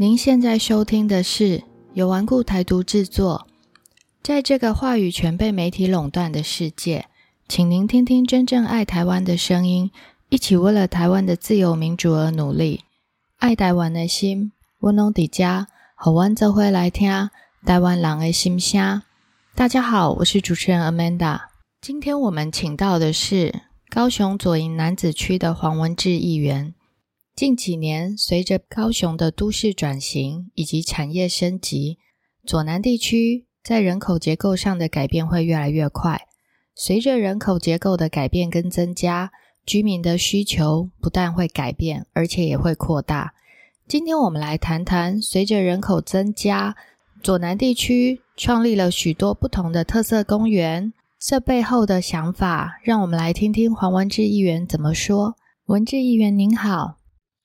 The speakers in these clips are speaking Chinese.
您现在收听的是由顽固台独制作。在这个话语权被媒体垄断的世界，请您听听真正爱台湾的声音，一起为了台湾的自由民主而努力。爱台湾的心，温龙底家和湾泽会来听台湾人的心声。大家好，我是主持人 Amanda。今天我们请到的是高雄左营男子区的黄文志议员。近几年，随着高雄的都市转型以及产业升级，左南地区在人口结构上的改变会越来越快。随着人口结构的改变跟增加，居民的需求不但会改变，而且也会扩大。今天我们来谈谈，随着人口增加，左南地区创立了许多不同的特色公园，这背后的想法，让我们来听听黄文志议员怎么说。文志议员您好。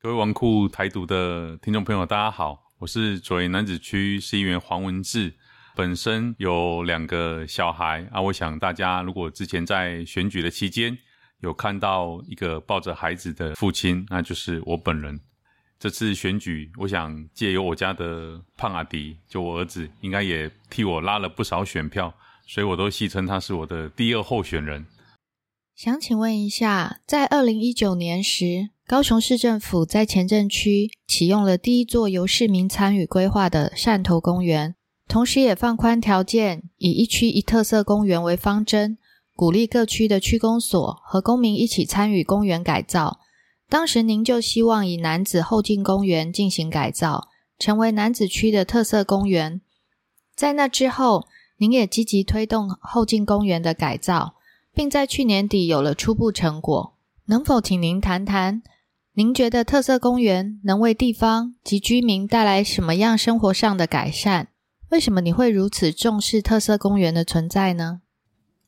各位王库台独的听众朋友，大家好，我是左营男子区市议员黄文志。本身有两个小孩啊，我想大家如果之前在选举的期间有看到一个抱着孩子的父亲，那就是我本人。这次选举，我想借由我家的胖阿迪，就我儿子，应该也替我拉了不少选票，所以我都戏称他是我的第二候选人。想请问一下，在二零一九年时，高雄市政府在前镇区启用了第一座由市民参与规划的汕头公园，同时也放宽条件，以一区一特色公园为方针，鼓励各区的区公所和公民一起参与公园改造。当时您就希望以男子后进公园进行改造，成为男子区的特色公园。在那之后，您也积极推动后进公园的改造。并在去年底有了初步成果，能否请您谈谈？您觉得特色公园能为地方及居民带来什么样生活上的改善？为什么你会如此重视特色公园的存在呢？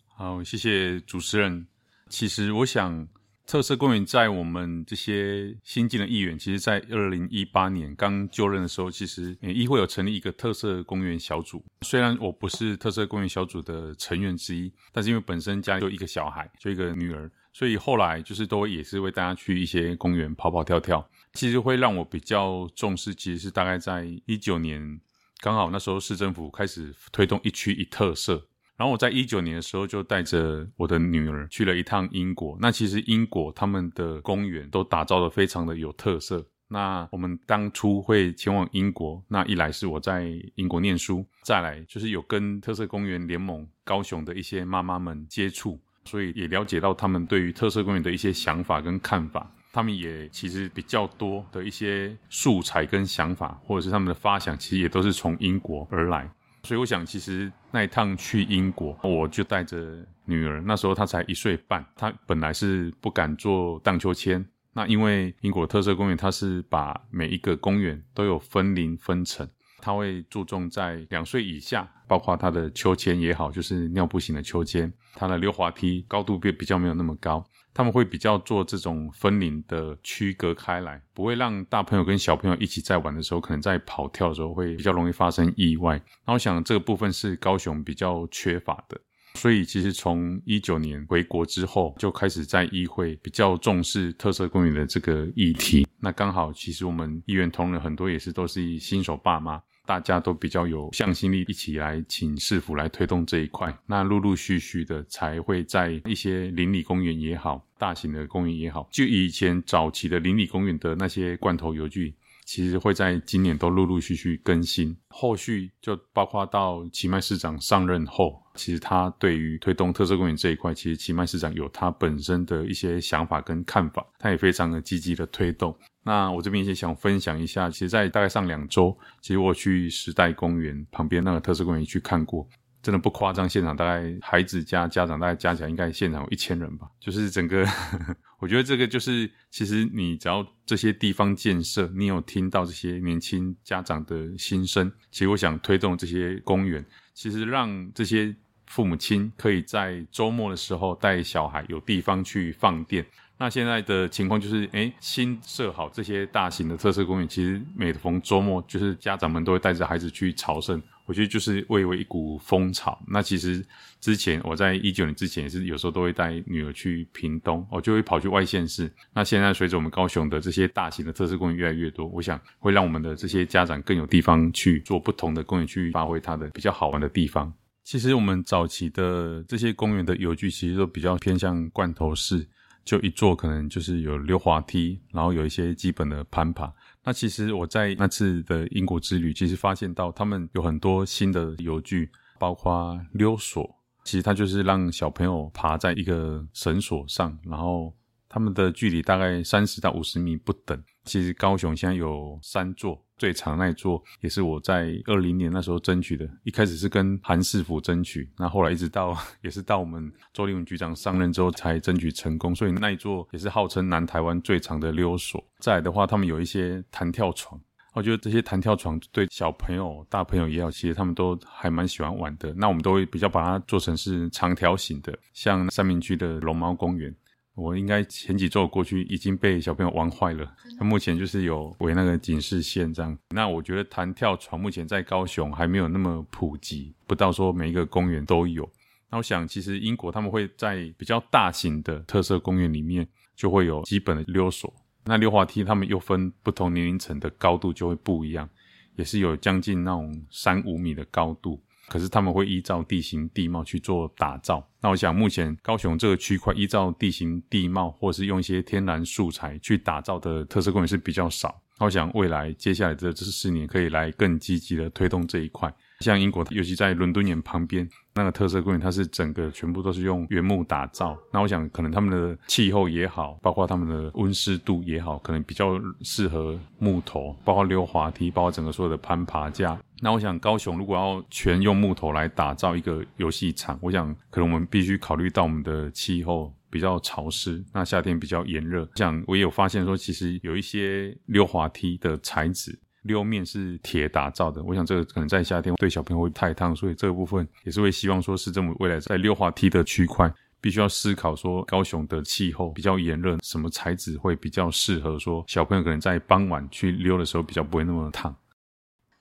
好，谢谢主持人。其实我想。特色公园在我们这些新进的议员，其实，在二零一八年刚就任的时候，其实议会有成立一个特色公园小组。虽然我不是特色公园小组的成员之一，但是因为本身家里就一个小孩，就一个女儿，所以后来就是都也是为大家去一些公园跑跑跳跳。其实会让我比较重视，其实是大概在一九年，刚好那时候市政府开始推动一区一特色。然后我在一九年的时候就带着我的女儿去了一趟英国。那其实英国他们的公园都打造的非常的有特色。那我们当初会前往英国，那一来是我在英国念书，再来就是有跟特色公园联盟高雄的一些妈妈们接触，所以也了解到他们对于特色公园的一些想法跟看法。他们也其实比较多的一些素材跟想法，或者是他们的发想，其实也都是从英国而来。所以我想，其实那一趟去英国，我就带着女儿，那时候她才一岁半，她本来是不敢坐荡秋千。那因为英国特色公园，它是把每一个公园都有分林分层，它会注重在两岁以下，包括它的秋千也好，就是尿布型的秋千，它的溜滑梯高度比比较没有那么高。他们会比较做这种分龄的区隔开来，不会让大朋友跟小朋友一起在玩的时候，可能在跑跳的时候会比较容易发生意外。那我想这个部分是高雄比较缺乏的，所以其实从一九年回国之后，就开始在议会比较重视特色公园的这个议题。那刚好其实我们议员同仁很多也是都是新手爸妈。大家都比较有向心力，一起来请市府来推动这一块。那陆陆续续的才会在一些邻里公园也好，大型的公园也好，就以前早期的邻里公园的那些罐头油锯，其实会在今年都陆陆续续更新。后续就包括到奇迈市长上任后，其实他对于推动特色公园这一块，其实奇迈市长有他本身的一些想法跟看法，他也非常的积极的推动。那我这边也想分享一下，其实，在大概上两周，其实我去时代公园旁边那个特色公园去看过，真的不夸张，现场大概孩子加家长大概加起来应该现场有一千人吧。就是整个，我觉得这个就是，其实你只要这些地方建设，你有听到这些年轻家长的心声，其实我想推动这些公园，其实让这些父母亲可以在周末的时候带小孩有地方去放电。那现在的情况就是，哎，新设好这些大型的特色公园，其实每逢周末，就是家长们都会带着孩子去朝圣。我觉得就是蔚为一股风潮。那其实之前我在一九年之前也是有时候都会带女儿去屏东，我就会跑去外县市。那现在随着我们高雄的这些大型的特色公园越来越多，我想会让我们的这些家长更有地方去做不同的公园，去发挥它的比较好玩的地方。其实我们早期的这些公园的游具，其实都比较偏向罐头式，就一座可能就是有溜滑梯，然后有一些基本的攀爬。那其实我在那次的英国之旅，其实发现到他们有很多新的游具，包括溜索，其实它就是让小朋友爬在一个绳索上，然后他们的距离大概三十到五十米不等。其实高雄现在有三座，最长那一座也是我在二零年那时候争取的。一开始是跟韩世福争取，那后来一直到 也是到我们周立文局长上任之后才争取成功。所以那一座也是号称南台湾最长的溜索。再来的话，他们有一些弹跳床，我觉得这些弹跳床对小朋友、大朋友也好，其实他们都还蛮喜欢玩的。那我们都会比较把它做成是长条形的，像三明区的龙猫公园。我应该前几周过去已经被小朋友玩坏了。那目前就是有围那个警示线这样。那我觉得弹跳床目前在高雄还没有那么普及，不到说每一个公园都有。那我想其实英国他们会在比较大型的特色公园里面就会有基本的溜索。那溜滑梯他们又分不同年龄层的高度就会不一样，也是有将近那种三五米的高度。可是他们会依照地形地貌去做打造。那我想，目前高雄这个区块依照地形地貌，或是用一些天然素材去打造的特色公园是比较少。我想未来接下来的这四年，可以来更积极的推动这一块。像英国，尤其在伦敦眼旁边那个特色公园，它是整个全部都是用原木打造。那我想，可能他们的气候也好，包括他们的温湿度也好，可能比较适合木头，包括溜滑梯，包括整个所有的攀爬架。那我想，高雄如果要全用木头来打造一个游戏场，我想可能我们必须考虑到我们的气候比较潮湿，那夏天比较炎热。像我也有发现说，其实有一些溜滑梯的材质。溜面是铁打造的，我想这个可能在夏天对小朋友会太烫，所以这个部分也是会希望说市政府未来在溜滑梯的区块，必须要思考说高雄的气候比较炎热，什么材质会比较适合说小朋友可能在傍晚去溜的时候比较不会那么烫。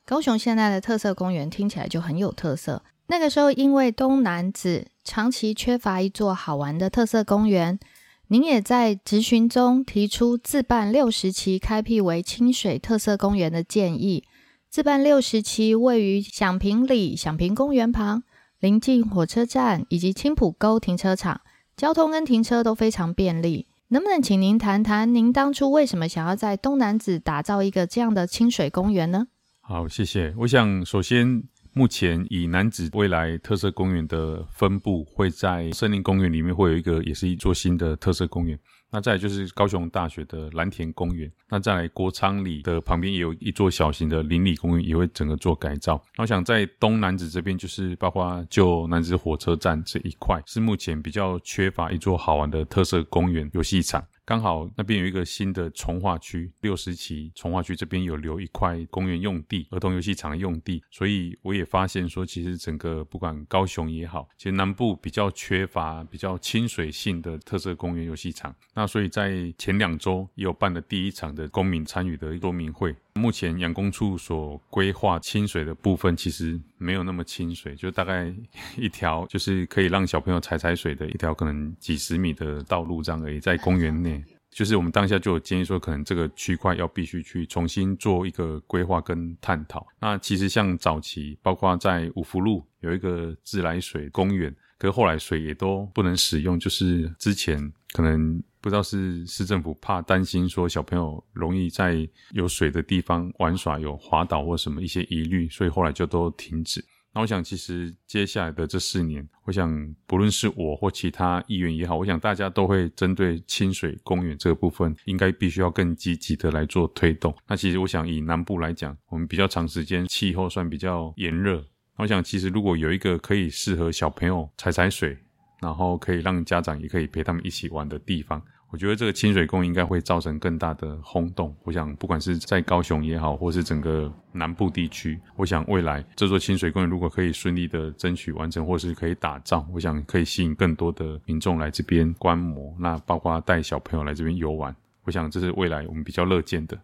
高雄现在的特色公园听起来就很有特色，那个时候因为东南子长期缺乏一座好玩的特色公园。您也在质询中提出自办六十期开辟为清水特色公园的建议。自办六十期位于响平里响平公园旁，临近火车站以及青浦沟停车场，交通跟停车都非常便利。能不能请您谈谈您当初为什么想要在东南子打造一个这样的清水公园呢？好，谢谢。我想首先。目前以南子未来特色公园的分布会在森林公园里面会有一个，也是一座新的特色公园。那再就是高雄大学的蓝田公园，那在国昌里的旁边也有一座小型的邻里公园，也会整个做改造。我想在东南子这边，就是包括旧南子火车站这一块，是目前比较缺乏一座好玩的特色公园游戏场。刚好那边有一个新的从化区，六十期从化区这边有留一块公园用地，儿童游戏场的用地，所以我也发现说，其实整个不管高雄也好，其实南部比较缺乏比较亲水性的特色公园游戏场。那所以在前两周也有办了第一场的公民参与的说明会。目前养工处所规划清水的部分，其实没有那么清水，就大概一条就是可以让小朋友踩踩水的一条，可能几十米的道路这样而已，在公园内。就是我们当下就有建议说，可能这个区块要必须去重新做一个规划跟探讨。那其实像早期，包括在五福路有一个自来水公园，可是后来水也都不能使用，就是之前可能。不知道是市政府怕担心说小朋友容易在有水的地方玩耍，有滑倒或什么一些疑虑，所以后来就都停止。那我想，其实接下来的这四年，我想不论是我或其他议员也好，我想大家都会针对清水公园这个部分，应该必须要更积极的来做推动。那其实我想以南部来讲，我们比较长时间气候算比较炎热，我想其实如果有一个可以适合小朋友踩踩水，然后可以让家长也可以陪他们一起玩的地方。我觉得这个清水宫应该会造成更大的轰动。我想，不管是在高雄也好，或是整个南部地区，我想未来这座清水公园如果可以顺利的争取完成，或是可以打造，我想可以吸引更多的民众来这边观摩，那包括带小朋友来这边游玩，我想这是未来我们比较乐见的。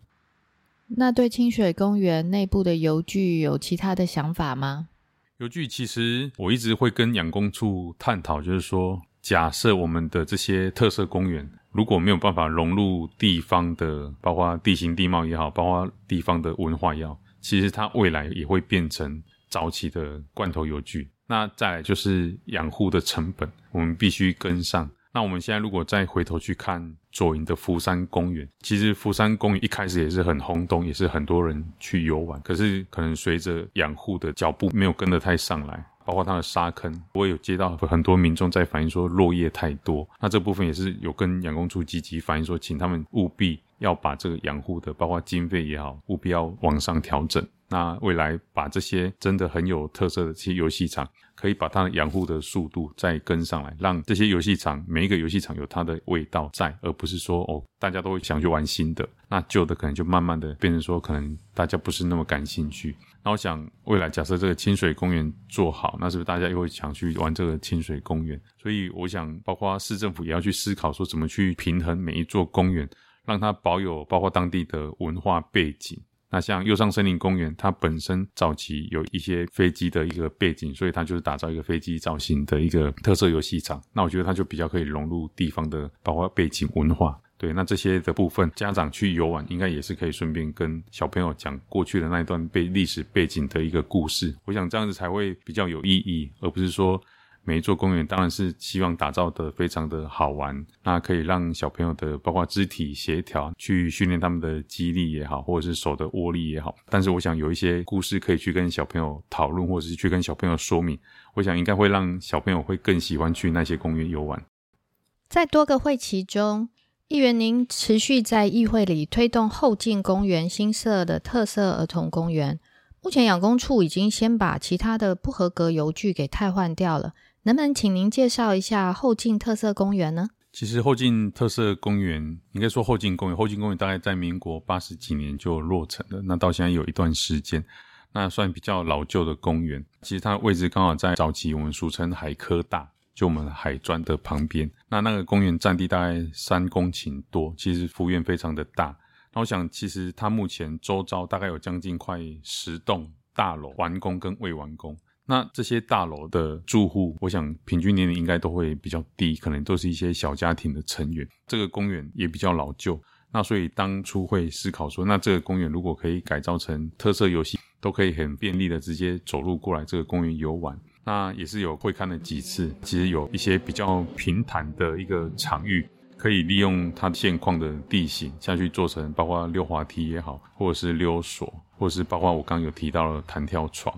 那对清水公园内部的游具有其他的想法吗？游具其实我一直会跟养工处探讨，就是说，假设我们的这些特色公园如果没有办法融入地方的，包括地形地貌也好，包括地方的文化也好，其实它未来也会变成早期的罐头游具。那再来就是养护的成本，我们必须跟上。那我们现在如果再回头去看左营的福山公园，其实福山公园一开始也是很轰动，也是很多人去游玩。可是可能随着养护的脚步没有跟得太上来，包括它的沙坑，我有接到很多民众在反映说落叶太多。那这部分也是有跟养工处积极反映说，请他们务必要把这个养护的，包括经费也好，务必要往上调整。那未来把这些真的很有特色的这些游戏场，可以把它养护的速度再跟上来，让这些游戏场每一个游戏场有它的味道在，而不是说哦大家都会想去玩新的，那旧的可能就慢慢的变成说可能大家不是那么感兴趣。那我想未来假设这个清水公园做好，那是不是大家又会想去玩这个清水公园？所以我想，包括市政府也要去思考说怎么去平衡每一座公园，让它保有包括当地的文化背景。那像右上森林公园，它本身早期有一些飞机的一个背景，所以它就是打造一个飞机造型的一个特色游戏场。那我觉得它就比较可以融入地方的包括背景文化。对，那这些的部分，家长去游玩应该也是可以顺便跟小朋友讲过去的那一段背历史背景的一个故事。我想这样子才会比较有意义，而不是说。每一座公园当然是希望打造的非常的好玩，那可以让小朋友的包括肢体协调去训练他们的肌力也好，或者是手的握力也好。但是我想有一些故事可以去跟小朋友讨论，或者是去跟小朋友说明，我想应该会让小朋友会更喜欢去那些公园游玩。在多个会期中，议员您持续在议会里推动后进公园新设的特色儿童公园。目前养工处已经先把其他的不合格油具给汰换掉了。能不能请您介绍一下后进特色公园呢？其实后进特色公园，应该说后进公园，后进公园大概在民国八十几年就落成了，那到现在有一段时间，那算比较老旧的公园。其实它的位置刚好在早期我们俗称海科大，就我们海专的旁边。那那个公园占地大概三公顷多，其实幅员非常的大。那我想，其实它目前周遭大概有将近快十栋大楼完工跟未完工。那这些大楼的住户，我想平均年龄应该都会比较低，可能都是一些小家庭的成员。这个公园也比较老旧，那所以当初会思考说，那这个公园如果可以改造成特色游戏，都可以很便利的直接走路过来这个公园游玩。那也是有会看了几次，其实有一些比较平坦的一个场域，可以利用它现况的地形下去做成，包括溜滑梯也好，或者是溜索，或者是包括我刚刚有提到的弹跳床。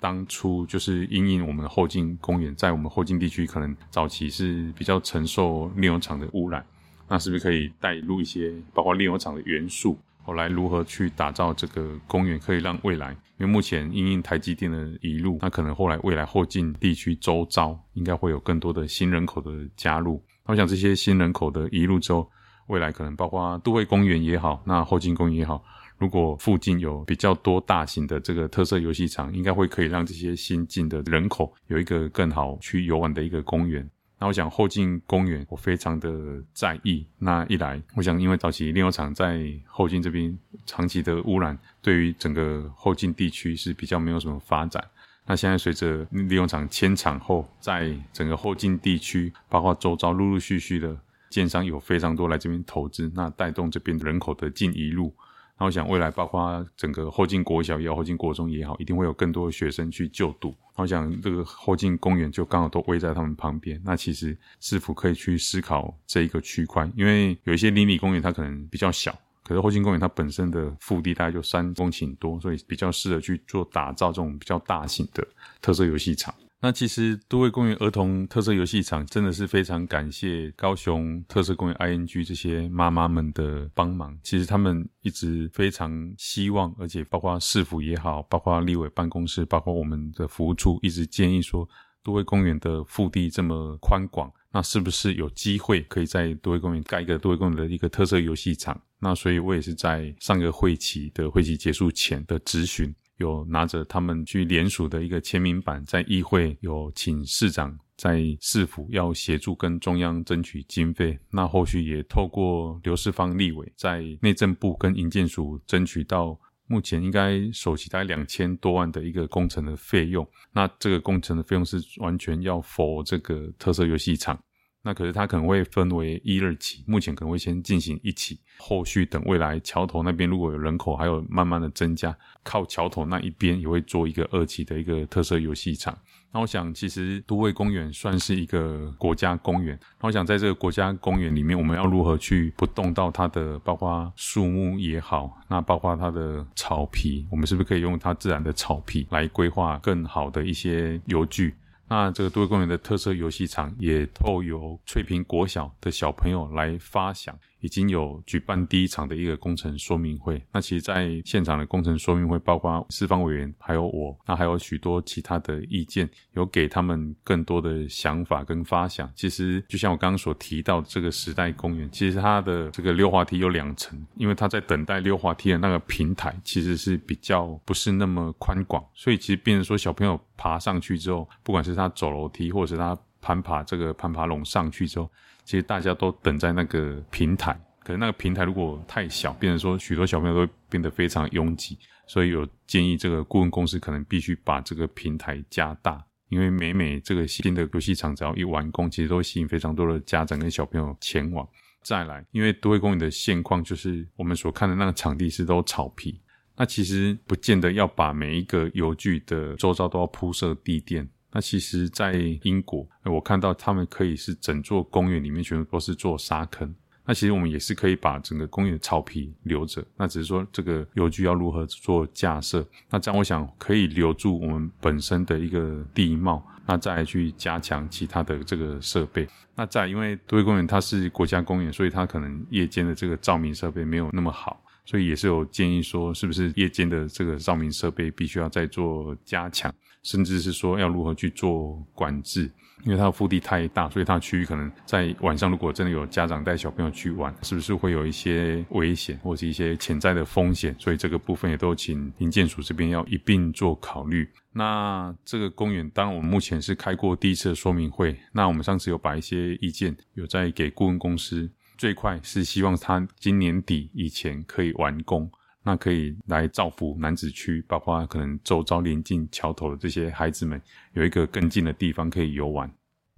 当初就是因应我们后进公园，在我们后进地区可能早期是比较承受炼油厂的污染，那是不是可以带入一些包括炼油厂的元素？后来如何去打造这个公园，可以让未来，因为目前因应台积电的移入，那可能后来未来后进地区周遭应该会有更多的新人口的加入。那我想这些新人口的移入之后，未来可能包括都会公园也好，那后进公园也好。如果附近有比较多大型的这个特色游戏场，应该会可以让这些新进的人口有一个更好去游玩的一个公园。那我想后进公园，我非常的在意。那一来，我想因为早期炼油厂在后进这边长期的污染，对于整个后进地区是比较没有什么发展。那现在随着炼油厂迁厂后，在整个后进地区，包括周遭陆陆续续的建商有非常多来这边投资，那带动这边人口的进一路。那我想，未来包括整个后进国小也好，后进国中也好，一定会有更多的学生去就读。我想，这个后进公园就刚好都围在他们旁边。那其实是否可以去思考这一个区块？因为有一些邻里公园它可能比较小，可是后进公园它本身的腹地大概就三公顷多，所以比较适合去做打造这种比较大型的特色游戏场。那其实都会公园儿童特色游戏场真的是非常感谢高雄特色公园 ING 这些妈妈们的帮忙。其实他们一直非常希望，而且包括市府也好，包括立委办公室，包括我们的服务处，一直建议说，都会公园的腹地这么宽广，那是不是有机会可以在都会公园盖一个都会公园的一个特色游戏场？那所以我也是在上个会期的会期结束前的咨询。有拿着他们去联署的一个签名板，在议会有请市长在市府要协助跟中央争取经费，那后续也透过刘世芳立委在内政部跟营建署争取到。目前应该首期大概两千多万的一个工程的费用，那这个工程的费用是完全要否这个特色游戏场，那可是它可能会分为一二期，目前可能会先进行一期，后续等未来桥头那边如果有人口还有慢慢的增加，靠桥头那一边也会做一个二期的一个特色游戏场。那我想，其实都会公园算是一个国家公园。那我想，在这个国家公园里面，我们要如何去不动到它的，包括树木也好，那包括它的草皮，我们是不是可以用它自然的草皮来规划更好的一些游具？那这个都会公园的特色游戏场也透由翠屏国小的小朋友来发想。已经有举办第一场的一个工程说明会。那其实，在现场的工程说明会，包括四方委员，还有我，那还有许多其他的意见，有给他们更多的想法跟发想。其实，就像我刚刚所提到这个时代公园，其实它的这个溜滑梯有两层，因为它在等待溜滑梯的那个平台其实是比较不是那么宽广，所以其实变成说小朋友爬上去之后，不管是他走楼梯，或者是他攀爬这个攀爬笼上去之后。其实大家都等在那个平台，可是那个平台如果太小，变成说许多小朋友都会变得非常拥挤，所以有建议这个顾问公司可能必须把这个平台加大，因为每每这个新的游戏场只要一完工，其实都会吸引非常多的家长跟小朋友前往。再来，因为都会公园的现况就是我们所看的那个场地是都草皮，那其实不见得要把每一个游具的周遭都要铺设地垫。那其实，在英国，我看到他们可以是整座公园里面全部都是做沙坑。那其实我们也是可以把整个公园的草皮留着。那只是说这个邮局要如何做架设。那这样我想可以留住我们本身的一个地貌。那再去加强其他的这个设备。那再因为都会公园它是国家公园，所以它可能夜间的这个照明设备没有那么好，所以也是有建议说，是不是夜间的这个照明设备必须要再做加强。甚至是说要如何去做管制，因为它的腹地太大，所以它的区域可能在晚上，如果真的有家长带小朋友去玩，是不是会有一些危险或者一些潜在的风险？所以这个部分也都请林建署这边要一并做考虑。那这个公园，当然我们目前是开过第一次的说明会，那我们上次有把一些意见有在给顾问公司，最快是希望他今年底以前可以完工。那可以来造福男子区，包括可能周遭临近桥头的这些孩子们，有一个更近的地方可以游玩。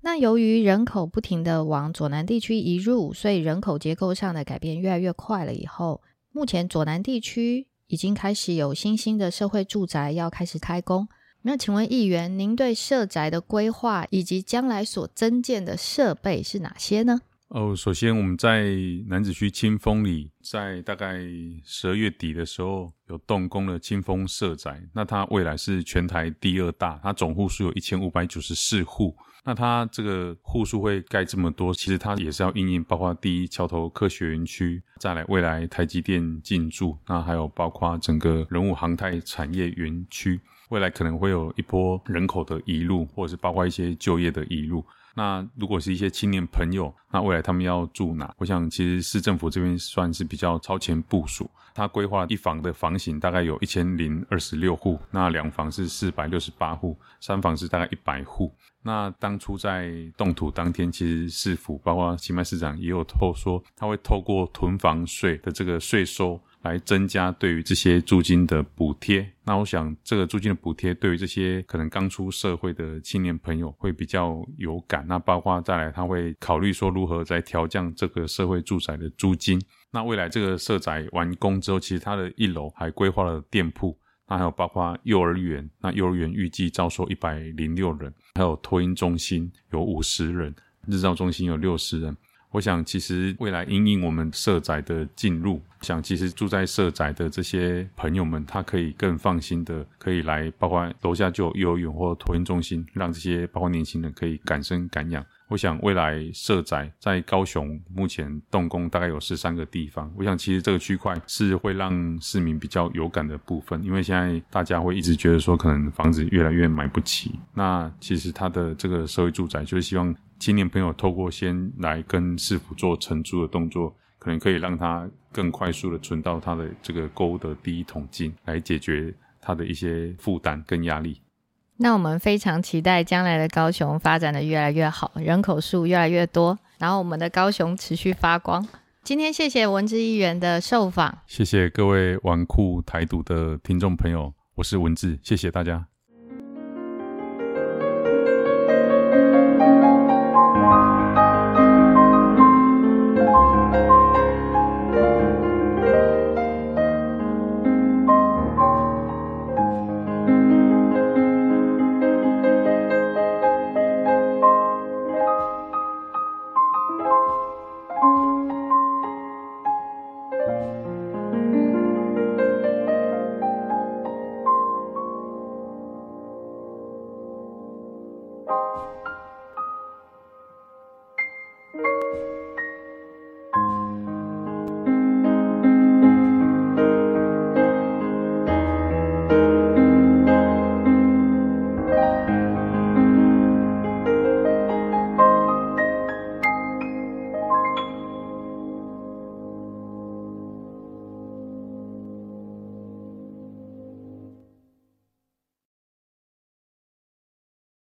那由于人口不停的往左南地区移入，所以人口结构上的改变越来越快了。以后，目前左南地区已经开始有新兴的社会住宅要开始开工。那请问议员，您对社宅的规划以及将来所增建的设备是哪些呢？哦，首先我们在南子区清风里，在大概十二月底的时候有动工了清风社宅。那它未来是全台第二大，它总户数有一千五百九十四户。那它这个户数会盖这么多，其实它也是要应应，包括第一桥头科学园区，再来未来台积电进驻，那还有包括整个人物航太产业园区，未来可能会有一波人口的移入，或者是包括一些就业的移入。那如果是一些青年朋友，那未来他们要住哪？我想其实市政府这边算是比较超前部署，它规划一房的房型大概有一千零二十六户，那两房是四百六十八户，三房是大概一百户。那当初在动土当天，其实市府包括新迈市长也有透说，他会透过囤房税的这个税收。来增加对于这些租金的补贴，那我想这个租金的补贴对于这些可能刚出社会的青年朋友会比较有感。那包括再来，他会考虑说如何在调降这个社会住宅的租金。那未来这个社宅完工之后，其实它的一楼还规划了店铺，那还有包括幼儿园，那幼儿园预计招收一百零六人，还有托婴中心有五十人，日照中心有六十人。我想，其实未来因应我们社宅的进入，想其实住在社宅的这些朋友们，他可以更放心的可以来，包括楼下就有幼儿园或托婴中心，让这些包括年轻人可以敢生敢养。我想未来社宅在高雄目前动工大概有十三个地方，我想其实这个区块是会让市民比较有感的部分，因为现在大家会一直觉得说可能房子越来越买不起，那其实他的这个社会住宅就是希望。青年朋友透过先来跟师傅做承租的动作，可能可以让他更快速的存到他的这个购物的第一桶金，来解决他的一些负担跟压力。那我们非常期待将来的高雄发展的越来越好，人口数越来越多，然后我们的高雄持续发光。今天谢谢文字议员的受访，谢谢各位纨绔台独的听众朋友，我是文字，谢谢大家。